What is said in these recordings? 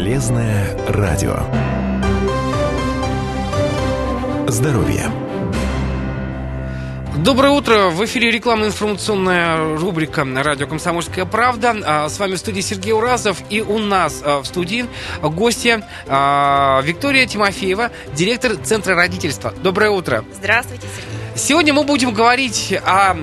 Полезное радио. Здоровье. Доброе утро. В эфире рекламно-информационная рубрика «Радио Комсомольская правда». А, с вами в студии Сергей Уразов. И у нас а, в студии гостья а, Виктория Тимофеева, директор Центра родительства. Доброе утро. Здравствуйте, Сергей. Сегодня мы будем говорить о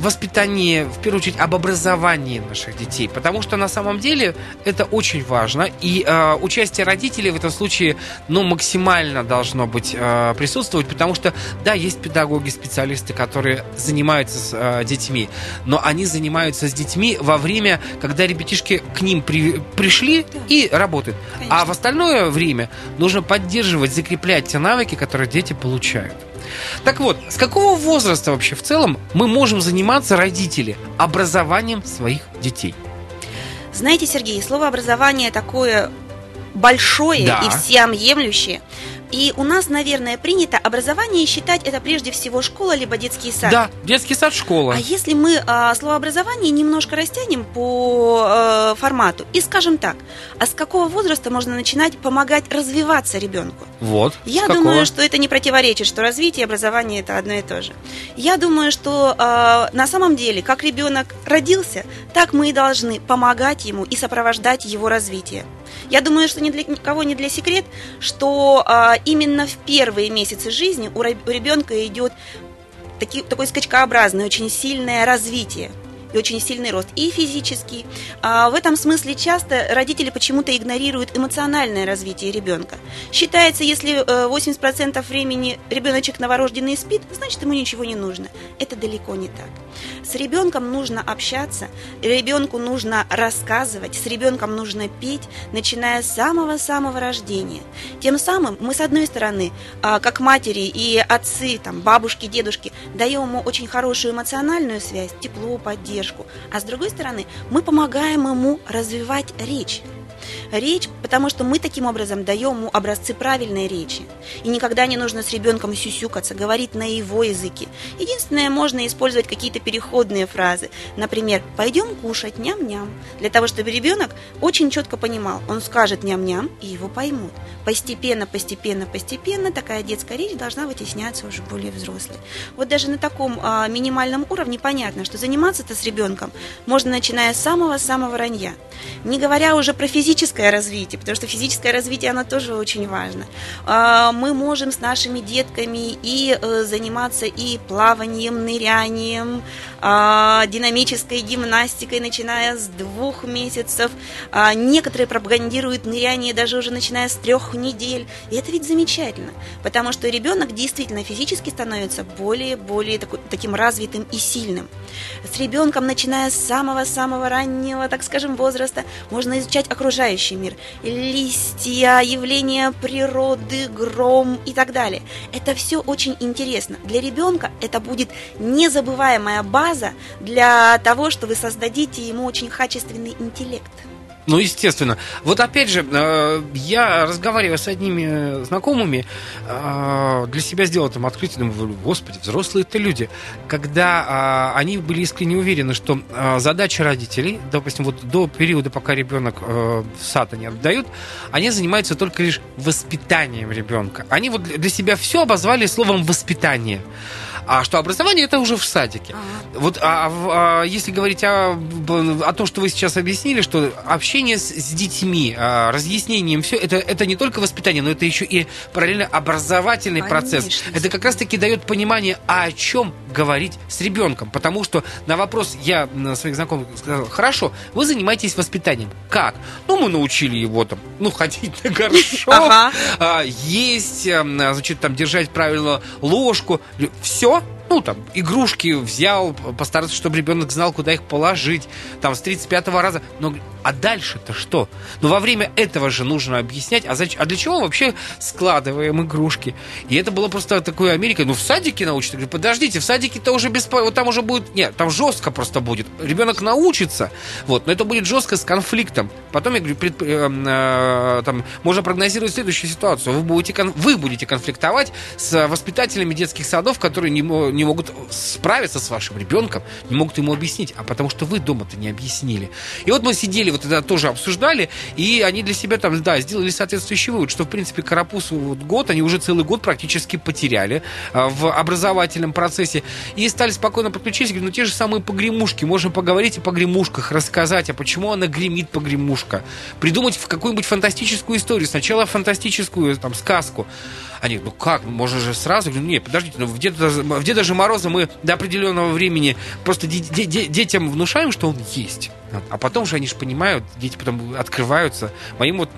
воспитании, в первую очередь, об образовании наших детей, потому что на самом деле это очень важно, и э, участие родителей в этом случае, ну, максимально должно быть э, присутствовать, потому что, да, есть педагоги, специалисты, которые занимаются с э, детьми, но они занимаются с детьми во время, когда ребятишки к ним при, пришли да. и работают, Конечно. а в остальное время нужно поддерживать, закреплять те навыки, которые дети получают. Так вот, с какого возраста вообще в целом мы можем заниматься, родители, образованием своих детей? Знаете, Сергей, слово образование такое большое да. и всеобъемлющее. И у нас, наверное, принято образование считать это прежде всего школа либо детский сад. Да, детский сад, школа. А если мы а, слово образование немножко растянем по а, формату и скажем так, а с какого возраста можно начинать помогать развиваться ребенку? Вот. Я думаю, что это не противоречит, что развитие и образование это одно и то же. Я думаю, что а, на самом деле, как ребенок родился, так мы и должны помогать ему и сопровождать его развитие. Я думаю, что ни для кого не для секрет, что а, именно в первые месяцы жизни у ребенка идет таки, такое скачкообразное, очень сильное развитие и очень сильный рост, и физический. А в этом смысле часто родители почему-то игнорируют эмоциональное развитие ребенка. Считается, если 80% э, времени ребеночек новорожденный спит, значит ему ничего не нужно. Это далеко не так. С ребенком нужно общаться, ребенку нужно рассказывать, с ребенком нужно петь, начиная с самого-самого рождения. Тем самым мы, с одной стороны, а, как матери и отцы, там, бабушки, дедушки, даем ему очень хорошую эмоциональную связь, тепло, поддержку, поддержку, а с другой стороны мы помогаем ему развивать речь речь, потому что мы таким образом даем ему образцы правильной речи. И никогда не нужно с ребенком сюсюкаться, говорить на его языке. Единственное, можно использовать какие-то переходные фразы. Например, «пойдем кушать, ням-ням», для того, чтобы ребенок очень четко понимал. Он скажет ням-ням, и его поймут. Постепенно, постепенно, постепенно такая детская речь должна вытесняться уже более взрослой. Вот даже на таком а, минимальном уровне понятно, что заниматься-то с ребенком можно начиная с самого-самого ранья. Не говоря уже про физическое развитие, потому что физическое развитие, оно тоже очень важно. А, мы можем с нашими детками и э, заниматься и плаванием, нырянием, а, динамической гимнастикой, начиная с двух месяцев. А, некоторые пропагандируют ныряние даже уже начиная с трех недель. И это ведь замечательно, потому что ребенок действительно физически становится более-более таким развитым и сильным. С ребенком, начиная с самого-самого раннего, так скажем, возраста, можно изучать окружающий мир. Листья, явления природы, гром и так далее. Это все очень интересно. Для ребенка это будет незабываемая база для того, что вы создадите ему очень качественный интеллект. Ну, естественно. Вот опять же, э, я разговариваю с одними знакомыми, э, для себя сделал там открытие, думаю, господи, взрослые это люди. Когда э, они были искренне уверены, что задача родителей, допустим, вот до периода, пока ребенок в сад они отдают, они занимаются только лишь воспитанием ребенка. Они вот для себя все обозвали словом воспитание. А что образование это уже в садике. Ага. Вот а, а, если говорить о, о том, что вы сейчас объяснили, что общение с, с детьми, а, разъяснением, все это, это не только воспитание, но это еще и параллельно образовательный Конечно. процесс. Это как раз-таки дает понимание, а о чем говорить с ребенком. Потому что на вопрос я своих знакомых сказал, хорошо, вы занимаетесь воспитанием. Как? Ну, мы научили его там, ну, ходить на горшок, а, есть, а, значит, там, держать правильно ложку. Все, ну, там, игрушки взял, постараться, чтобы ребенок знал, куда их положить, там, с 35-го раза. Но а дальше-то что? Ну, во время этого же нужно объяснять, а, зачем, а для чего вообще складываем игрушки? И это было просто такое Америка. Ну, в садике научат. Говорю, подождите, в садике-то уже без... Вот там уже будет... Нет, там жестко просто будет. Ребенок научится, вот, но это будет жестко с конфликтом. Потом, я говорю, пред, э, э, там, можно прогнозировать следующую ситуацию. Вы будете, вы будете конфликтовать с воспитателями детских садов, которые не, не могут справиться с вашим ребенком, не могут ему объяснить, а потому что вы дома-то не объяснили. И вот мы сидели, вот это тоже обсуждали, и они для себя там, да, сделали соответствующий вывод, что, в принципе, Карапусу вот год, они уже целый год практически потеряли а, в образовательном процессе, и стали спокойно подключиться, говорят, ну, те же самые погремушки, можем поговорить о погремушках, рассказать, а почему она гремит погремушка, придумать в какую-нибудь фантастическую историю, сначала фантастическую там сказку, они, ну как, можно же сразу? говорю, нет, подождите, ну Деда, в Деда же Мороза мы до определенного времени просто де- де- детям внушаем, что он есть. А потом же они же понимают, дети потом открываются. Моим вот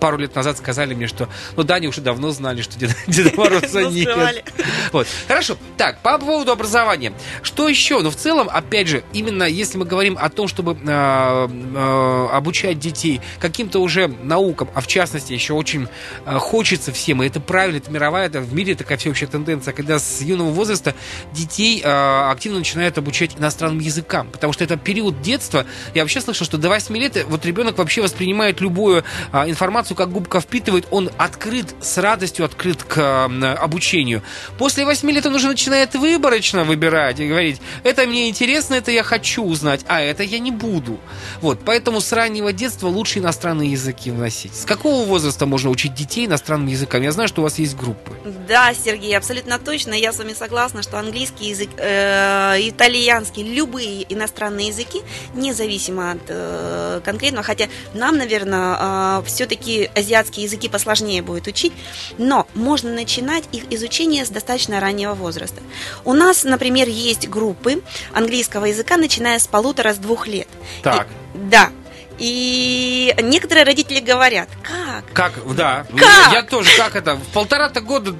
пару лет назад сказали мне, что ну да, они уже давно знали, что Деда, Деда Мороза нет. Вот. Хорошо. Так, по поводу образования. Что еще? Ну, в целом, опять же, именно если мы говорим о том, чтобы э, э, обучать детей каким-то уже наукам, а в частности еще очень э, хочется всем, и это правильно, это мировая, это в мире такая всеобщая тенденция, когда с юного возраста детей э, активно начинают обучать иностранным языкам, потому что это период детства, я вообще слышал, что до 8 лет вот ребенок вообще воспринимает любую а, информацию, как губка впитывает. Он открыт с радостью, открыт к а, обучению. После 8 лет он уже начинает выборочно выбирать и говорить, это мне интересно, это я хочу узнать, а это я не буду. Вот, поэтому с раннего детства лучше иностранные языки вносить. С какого возраста можно учить детей иностранным языкам? Я знаю, что у вас есть группы. Да, Сергей, абсолютно точно. Я с вами согласна, что английский язык, э, итальянский, любые иностранные языки, независимо зависимо от э, конкретного, хотя нам, наверное, э, все-таки азиатские языки посложнее будет учить, но можно начинать их изучение с достаточно раннего возраста. У нас, например, есть группы английского языка, начиная с полутора, с двух лет. Так. И, да, и некоторые родители говорят, как? Как, да. Как? Я тоже, как это? В полтора-то года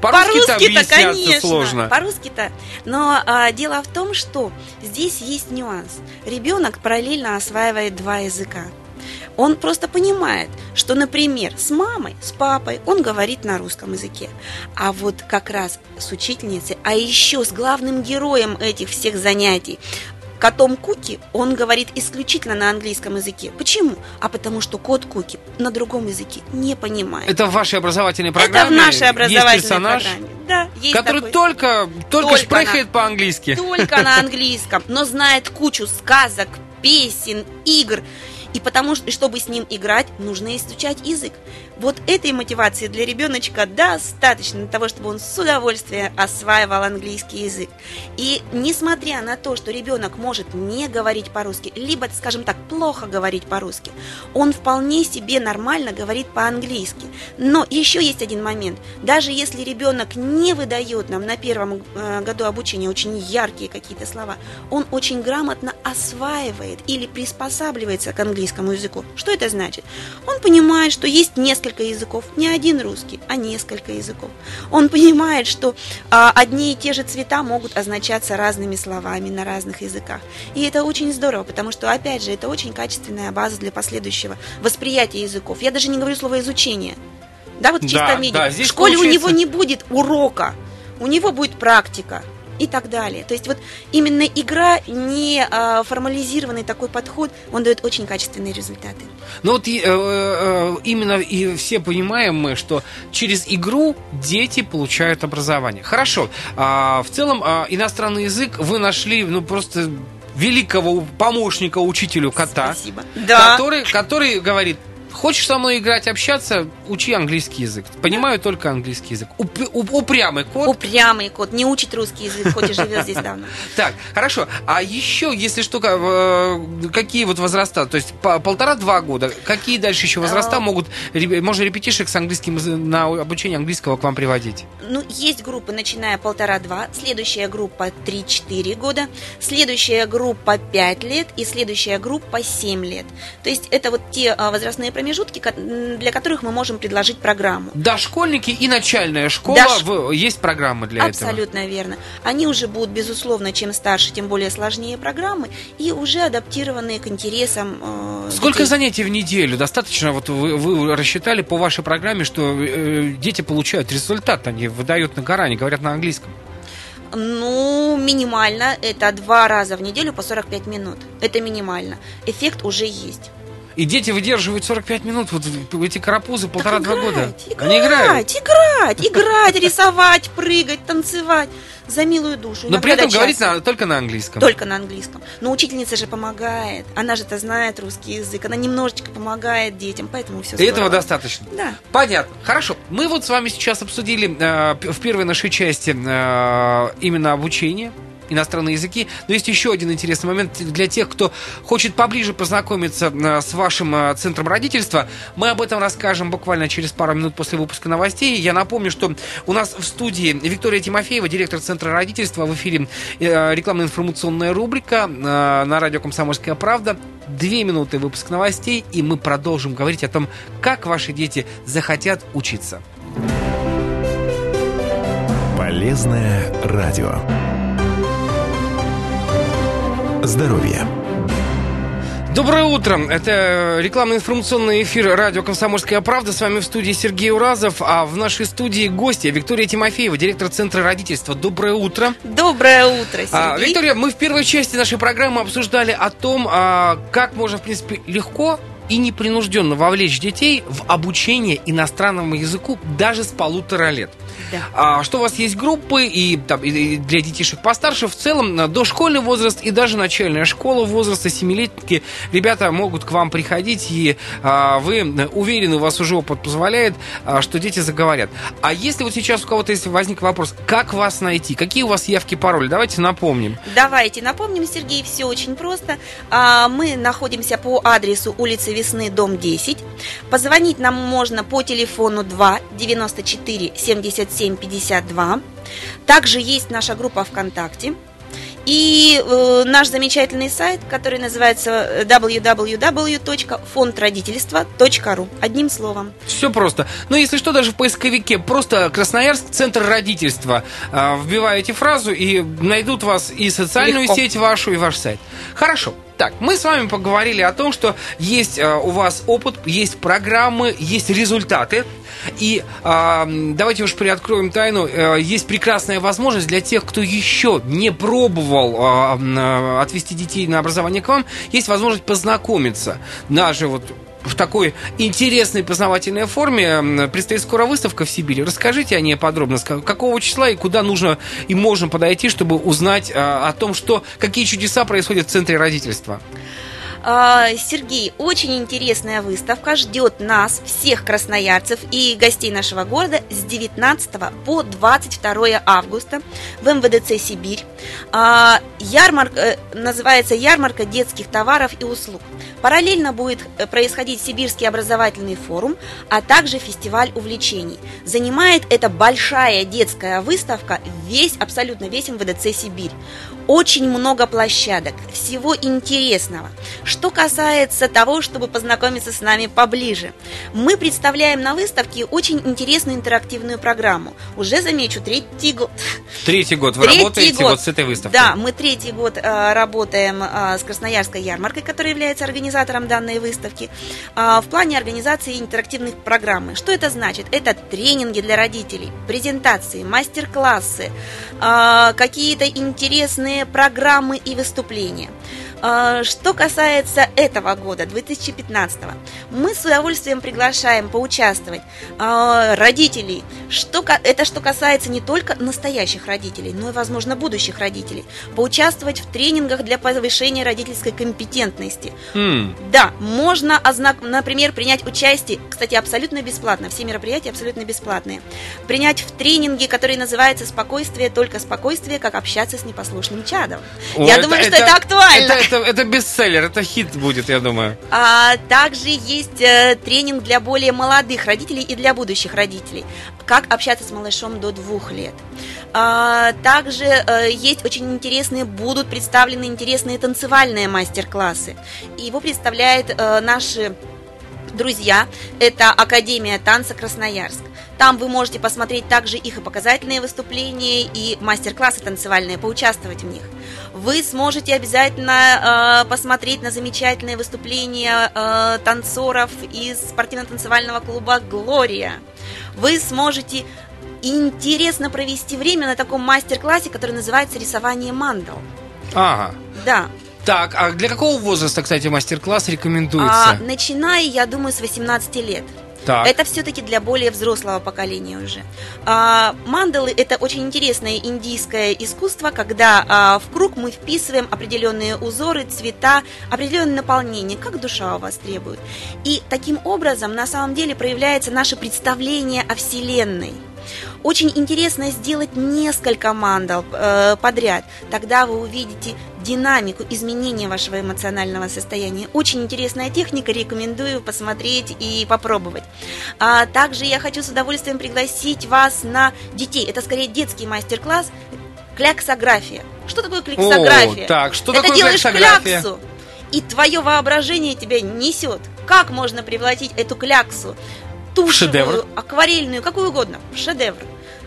по-русски-то по конечно, сложно. По-русски-то. Но а, дело в том, что здесь есть нюанс. Ребенок параллельно осваивает два языка. Он просто понимает, что, например, с мамой, с папой он говорит на русском языке, а вот как раз с учительницей, а еще с главным героем этих всех занятий, котом Куки он говорит исключительно на английском языке. Почему? А потому что кот Куки на другом языке не понимает. Это в вашей образовательной программе? Это в нашей образовательной есть персонаж, программе. Да, есть который такой. только, только, Только шпрехает по-английски. Только на английском, но знает кучу сказок, песен, игр. И потому что, чтобы с ним играть, нужно изучать язык. Вот этой мотивации для ребеночка достаточно для того, чтобы он с удовольствием осваивал английский язык. И несмотря на то, что ребенок может не говорить по-русски, либо, скажем так, плохо говорить по-русски, он вполне себе нормально говорит по-английски. Но еще есть один момент. Даже если ребенок не выдает нам на первом э, году обучения очень яркие какие-то слова, он очень грамотно осваивает или приспосабливается к английскому языку. Что это значит? Он понимает, что есть несколько несколько языков, не один русский, а несколько языков. Он понимает, что а, одни и те же цвета могут означаться разными словами на разных языках. И это очень здорово, потому что, опять же, это очень качественная база для последующего восприятия языков. Я даже не говорю слово изучение. Да, вот в чистом Да, виде. да, в школе получается- у него не будет урока, у него будет практика и так далее. То есть вот именно игра, не а, формализированный такой подход, он дает очень качественные результаты. Ну вот и, э, э, именно и все понимаем мы, что через игру дети получают образование. Хорошо. А, в целом а, иностранный язык вы нашли, ну просто великого помощника учителю кота, Спасибо. Да. который, который говорит. Хочешь со мной играть, общаться, учи английский язык. Понимаю только английский язык. Уп- уп- упрямый кот. Упрямый кот, не учит русский язык, хоть и живет здесь давно. Так, хорошо. А еще, если что, э, какие вот возраста? То есть по- полтора-два года. Какие дальше еще возраста А. могут, можно репетишек с английским на обучение английского к вам приводить? Ну, есть группы, начиная полтора-два, следующая группа 3-4 года, следующая группа 5 лет и следующая группа 7 лет. То есть это вот те а, возрастные промежутки, для которых мы можем предложить программу. Дошкольники и начальная школа, Дош- в- есть программы для этого? Абсолютно верно. Они уже будут, безусловно, чем старше, тем более сложнее программы и уже адаптированные к интересам. э, Сколько детей. занятий в неделю? Достаточно, вот вы, вы рассчитали по вашей программе, что э, дети получают результат, они выдают на гора, они говорят на английском. Ну, минимально. Это два раза в неделю по 45 минут. Это минимально. Эффект уже есть. И дети выдерживают 45 минут, вот эти карапузы полтора-два года. Играть, Они играют. играть, играть, рисовать, прыгать, танцевать. За милую душу. Но при этом говорить на- только на английском. Только на английском. Но учительница же помогает. Она же-то знает русский язык. Она немножечко помогает детям, поэтому все И этого достаточно. Да. Понятно. Хорошо. Мы вот с вами сейчас обсудили э, в первой нашей части э, именно обучение иностранные языки. Но есть еще один интересный момент для тех, кто хочет поближе познакомиться э, с вашим э, центром родительства. Мы об этом расскажем буквально через пару минут после выпуска новостей. Я напомню, что у нас в студии Виктория Тимофеева, директор центра родительства. В эфире э, рекламно-информационная рубрика на радио «Комсомольская правда». Две минуты выпуск новостей, и мы продолжим говорить о том, как ваши дети захотят учиться. Полезное радио. Здоровье. Доброе утро. Это рекламно-информационный эфир радио «Комсомольская правда». С вами в студии Сергей Уразов, а в нашей студии гостья Виктория Тимофеева, директор Центра родительства. Доброе утро. Доброе утро, Сергей. А, Виктория, мы в первой части нашей программы обсуждали о том, а, как можно, в принципе, легко и непринужденно вовлечь детей в обучение иностранному языку даже с полутора лет. Да. А, что у вас есть группы и, там, и- для детишек постарше, в целом а, дошкольный возраст и даже начальная школа возраста семилетки. Ребята могут к вам приходить, и а, вы э, уверены, у вас уже опыт позволяет, а, что дети заговорят. А если вот сейчас у кого-то есть возник вопрос, как вас найти, какие у вас явки, пароли, давайте напомним. Давайте напомним, Сергей, все очень просто. А, Мы находимся по адресу улица Весны, дом 10. Позвонить нам можно по телефону 2 94 77 52. Также есть наша группа ВКонтакте. И э, наш замечательный сайт, который называется www.фондродительства.ру. Одним словом. Все просто. Ну, если что, даже в поисковике просто Красноярск, Центр родительства. А, Вбиваете фразу и найдут вас и социальную Легко. сеть вашу, и ваш сайт. Хорошо. Так, мы с вами поговорили о том, что есть а, у вас опыт, есть программы, есть результаты. И м, давайте уж приоткроем тайну. Э, есть прекрасная возможность для тех, кто еще не пробовал а, а, отвести детей на образование к вам, есть возможность познакомиться. Даже вот в такой интересной познавательной форме предстоит скоро выставка в Сибири. Расскажите о ней подробно, какого числа и куда нужно и можно подойти, чтобы узнать а, о том, что какие чудеса происходят в центре родительства. А, Сергей, очень интересная выставка ждет нас, всех красноярцев и гостей нашего города с 19 по 22 августа в МВДЦ «Сибирь». А, Ярмарка, э, называется «Ярмарка детских товаров и услуг». Параллельно будет э, происходить Сибирский образовательный форум, а также фестиваль увлечений. Занимает эта большая детская выставка весь, абсолютно весь МВДЦ «Сибирь». Очень много площадок, всего интересного. Что касается того, чтобы познакомиться с нами поближе, мы представляем на выставке очень интересную интерактивную программу. Уже замечу, третий год. Третий год. Вы Третий работаете год. вот с этой выставкой? Да, мы третий год э, работаем э, с Красноярской ярмаркой, которая является организатором данной выставки, э, в плане организации интерактивных программы. Что это значит? Это тренинги для родителей, презентации, мастер-классы, э, какие-то интересные программы и выступления. Э, Что касается этого года, 2015, мы с удовольствием приглашаем поучаствовать э, родителей. Что, это что касается не только настоящих родителей, но и, возможно, будущих родителей. Поучаствовать в тренингах для повышения родительской компетентности. М, Да, можно, например, принять участие, кстати, абсолютно бесплатно, все мероприятия абсолютно бесплатные. Принять в тренинге, который называется «Спокойствие, только спокойствие, как общаться с непослушным чадом». о, Я думаю, что это актуально. Это, это, это бестселлер, это хит будет, я думаю. А также есть э, тренинг для более молодых родителей и для будущих родителей. Как общаться с малышом до двух лет. А, также э, есть очень интересные, будут представлены интересные танцевальные мастер-классы. Его представляет э, наши друзья. Это Академия танца Красноярск. Там вы можете посмотреть также их и показательные выступления, и мастер-классы танцевальные, поучаствовать в них. Вы сможете обязательно э, посмотреть на замечательные выступления э, танцоров из спортивно-танцевального клуба «Глория». Вы сможете интересно провести время на таком мастер-классе, который называется «Рисование мандал». Ага. Да, Так, а для какого возраста, кстати, мастер-класс А, рекомендуется? начиная, я думаю, с 18 лет. так. Это все-таки для более взрослого поколения уже. А, мандалы это очень интересное индийское искусство, когда а, в круг мы вписываем определенные узоры, цвета, определенное наполнение, как душа у вас требует. И таким образом на самом деле проявляется наше представление о Вселенной. Очень интересно сделать несколько мандал э, подряд. Тогда вы увидите динамику изменения вашего эмоционального состояния. Очень интересная техника, рекомендую посмотреть и попробовать. А также я хочу с удовольствием пригласить вас на детей. Это скорее детский мастер-класс кляксография. Что такое кляксография? О, так, что Это такое делаешь кляксу, и твое воображение тебя несет. Как можно превратить эту кляксу тушевую, Шедевр. акварельную, какую угодно, в шедевр.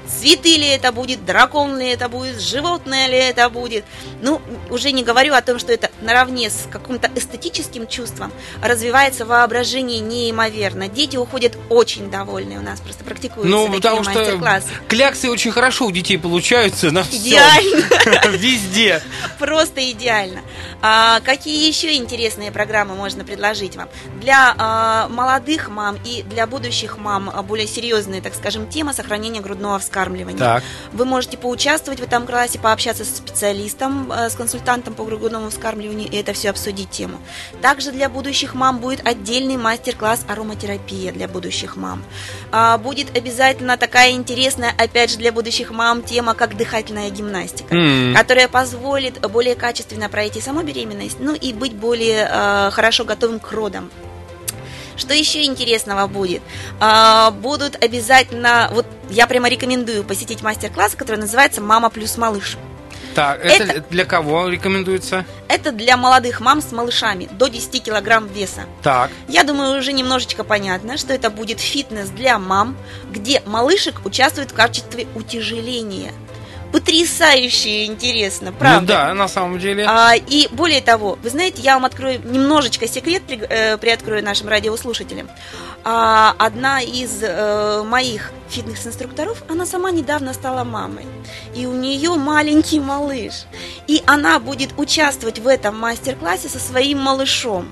Цветы ли это будет, дракон ли это будет, животное ли это будет. Ну, уже не говорю о том, что это наравне с каким-то эстетическим чувством развивается воображение неимоверно. Дети уходят очень довольные у нас, просто практикуются Ну, такие потому что кляксы очень хорошо у детей получаются на. Идеально. Везде. Просто идеально. А, какие еще интересные программы можно предложить вам? Для а, молодых мам и для будущих мам а, более серьезная, так скажем, тема сохранения грудного вскармливания. Так. Вы можете поучаствовать в этом классе, пообщаться со специалистом, э, с консультантом по грудному вскармливанию и это все обсудить тему. Также для будущих мам будет отдельный мастер-класс ароматерапия для будущих мам. А, Будет обязательно такая интересная, опять же, для будущих мам тема, как дыхательная гимнастика М. которая позволит более качественно пройти саму беременность, ну и быть более э, хорошо готовым к родам. Что еще интересного будет? А, будут обязательно, вот я прямо рекомендую посетить мастер-класс, который называется «Мама плюс малыш». Так, это, Это- для кого рекомендуется? Это для молодых мам с малышами до 10 килограмм веса. Так. Я думаю, уже немножечко понятно, что это будет фитнес для мам, где малышек участвует в качестве утяжеления. Потрясающе интересно, правда? Ну да, на самом деле. А, и более того, вы знаете, я вам открою немножечко секрет, при, э, приоткрою нашим радиослушателям. А, одна из э, моих фитнес-инструкторов, она сама недавно стала мамой. И у нее маленький малыш. И она будет участвовать в этом мастер-классе со своим малышом.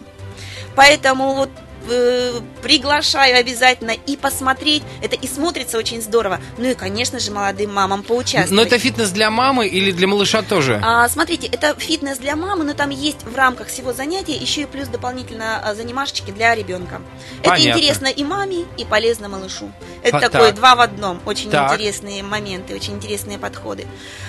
Поэтому вот э, приглашаю обязательно и посмотреть. Это и смотрится очень здорово. Ну и, конечно же, молодым мамам поучаствовать. Но это фитнес для мамы или для малыша тоже? А, смотрите, это фитнес для мамы, но там есть в рамках всего занятия еще и плюс дополнительно а, занимашечки для ребенка. Это Понятно. интересно и маме, и полезно малышу. Это А, такое так. два в одном. Очень Так. интересные моменты, очень интересные подходы.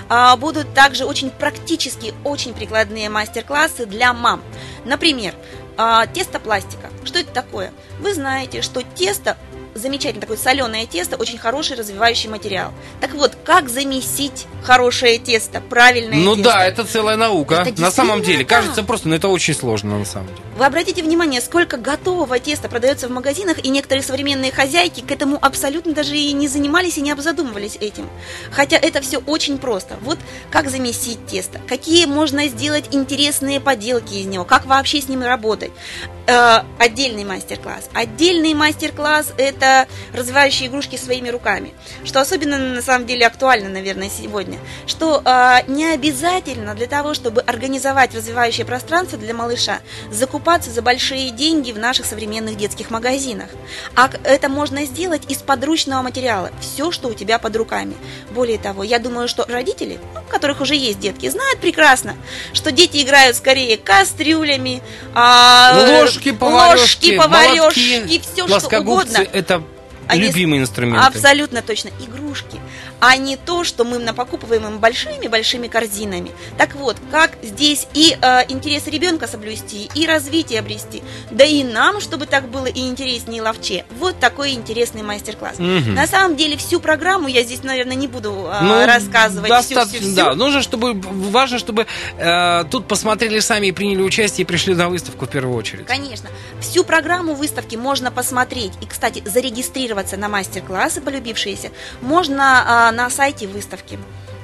А, будут также очень практические, очень прикладные мастер-классы для мам. Например, а, тестопластика. Что это такое? Вы знаете, что тесто замечательно, такое соленое тесто, очень хороший развивающий материал. Так вот, как замесить хорошее тесто, правильное Ну тесто? да, это целая наука. Это на самом деле, так. кажется просто, но это очень сложно на самом деле. Вы обратите внимание, сколько готового теста продается в магазинах, и некоторые современные хозяйки к этому абсолютно даже и не занимались и не обзадумывались этим. Хотя это все очень просто. Вот как замесить тесто, какие можно сделать интересные поделки из него, как вообще с ним работать. Э, отдельный мастер-класс. Отдельный мастер-класс – это развивающие игрушки своими руками. Что особенно на самом деле актуально, наверное, сегодня. Что э, не обязательно для того, чтобы организовать развивающее пространство для малыша, закупаться за большие деньги в наших современных детских магазинах. А это можно сделать из подручного материала. Все, что у тебя под руками. Более того, я думаю, что родители, ну, у которых уже есть детки, знают прекрасно, что дети играют скорее кастрюлями, а, э, Ложки, поварешки, ложки, поварешки, молотки, все что угодно. это Они любимые инструменты. Абсолютно точно. Игрушки. А не то, что мы напокупываем им большими-большими корзинами. Так вот, как здесь и э, интерес ребенка соблюсти, и развитие обрести, да и нам, чтобы так было и интереснее, ловче. Вот такой интересный мастер-класс. Мгм. На самом деле, всю программу я здесь, наверное, не буду э, Ну, рассказывать. достаточно, всю-всю-всю. да. Нужно, чтобы важно, чтобы э, тут посмотрели сами и приняли участие и пришли на выставку в первую очередь. Конечно. Всю программу выставки можно посмотреть. И, кстати, зарегистрироваться на мастер-классы, полюбившиеся, можно а, на сайте выставки.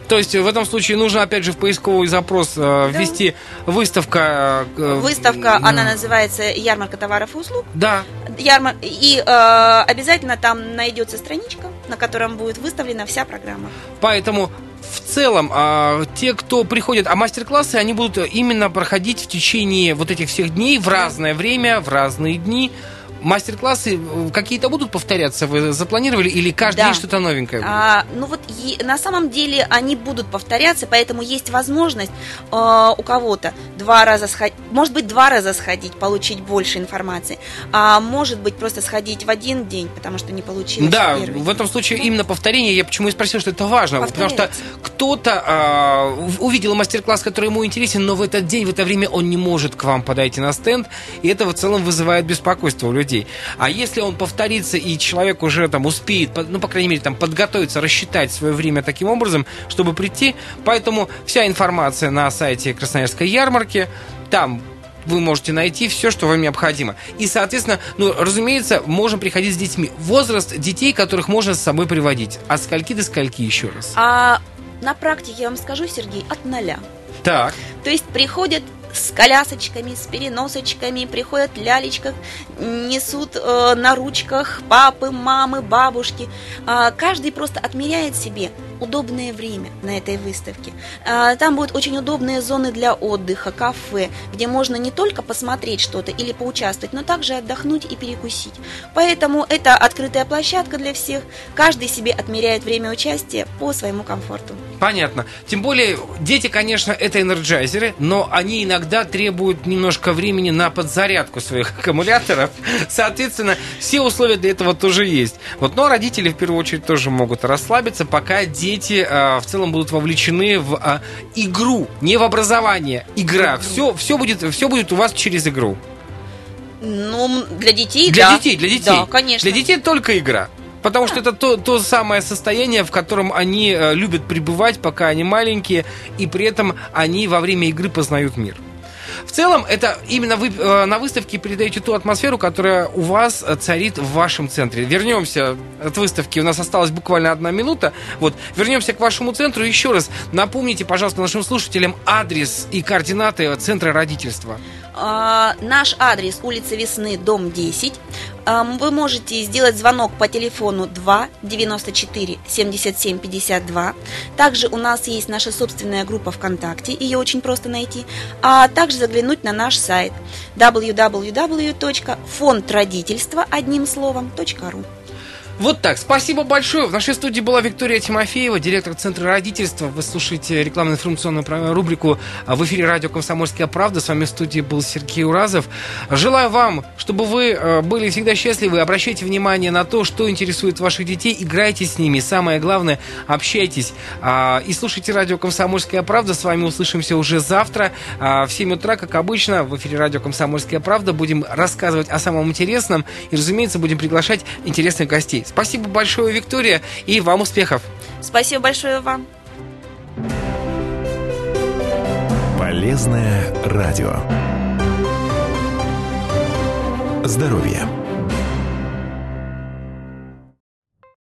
То есть в этом случае нужно опять же в поисковый запрос э, ввести выставка. э, Выставка, э, она называется «Ярмарка товаров и услуг». Да. Ярмар... И э, обязательно там найдется страничка, на котором будет выставлена вся программа. Поэтому в целом, а, те, кто приходят, а мастер-классы, они будут именно проходить в течение вот этих всех дней в разное время, в разные дни. Мастер-классы э, какие-то будут повторяться? Вы запланировали или каждый Да. день что-то новенькое? будет? А, ну вот е- на самом деле они будут повторяться, поэтому есть возможность э, у кого-то два раза сходить, может быть два раза сходить, получить больше информации, а может быть просто сходить в один день, потому что не получилось. Да, в в этом случае именно повторение, я почему и спросил, что это важно, потому что кто-то в- увидел мастер-класс, который ему интересен, но в этот день, в это время он не может к вам подойти на стенд, и это в целом вызывает беспокойство у людей. А если он повторится, и человек уже там успеет, ну, по крайней мере, там подготовиться, рассчитать свое время таким образом, чтобы прийти, поэтому вся информация на сайте Красноярской ярмарки, там вы можете найти все, что вам необходимо. И, соответственно, ну, разумеется, можем приходить с детьми. Возраст детей, которых можно с собой приводить. От скольки до скольки еще раз? А на практике я вам скажу, Сергей, от ноля. Так. То есть приходят с колясочками, с переносочками, приходят лялечках, несут э, на ручках папы, мамы, бабушки. А, каждый просто отмеряет себе удобное время на этой выставке. А, там будут очень удобные зоны для отдыха, кафе, где можно не только посмотреть что-то или поучаствовать, но также отдохнуть и перекусить. Поэтому это открытая площадка для всех. Каждый себе отмеряет время участия по своему комфорту. Понятно. Тем более, дети, конечно, это энерджайзеры, но они иногда требуют немножко времени на подзарядку своих аккумуляторов. Соответственно, все условия для этого тоже есть. Вот, но родители, в первую очередь, тоже могут расслабиться, пока дети а, в целом будут вовлечены в а, игру, не в образование. Игра. Все, все, будет, все будет у вас через игру. Ну, для детей, Для да. детей, для детей. Да, конечно. Для детей только игра. Потому что это то, то самое состояние, в котором они э, любят пребывать, пока они маленькие, и при этом они во время игры познают мир. В целом, это именно вы э, на выставке передаете ту атмосферу, которая у вас царит в вашем центре. Вернемся от выставки, у нас осталась буквально одна минута. Вот, вернемся к вашему центру. Еще раз напомните, пожалуйста, нашим слушателям адрес и координаты центра родительства. А, наш адрес улица Весны, дом 10. А, Вы можете сделать звонок по телефону 2 94 77 52. Также у нас есть наша собственная группа ВКонтакте, ее очень просто найти. А также заглянуть на наш сайт www.фондродительства одним словом .ру. Вот так. Спасибо большое. В нашей студии была Виктория Тимофеева, директор Центра родительства. Вы слушаете рекламно-информационную рубрику а, в эфире радио «Комсомольская правда». С вами в студии был Сергей Уразов. Желаю вам, чтобы вы э, были всегда счастливы. Обращайте внимание на то, что интересует ваших детей. Играйте с ними. Самое главное, общайтесь. А, И слушайте радио «Комсомольская правда». С вами услышимся уже завтра а, в 7 утра, как обычно, в эфире радио «Комсомольская правда». Будем рассказывать о самом интересном. И, разумеется, будем приглашать интересных гостей. Спасибо большое, Виктория, и вам успехов. Спасибо большое вам. Полезное радио. Здоровье.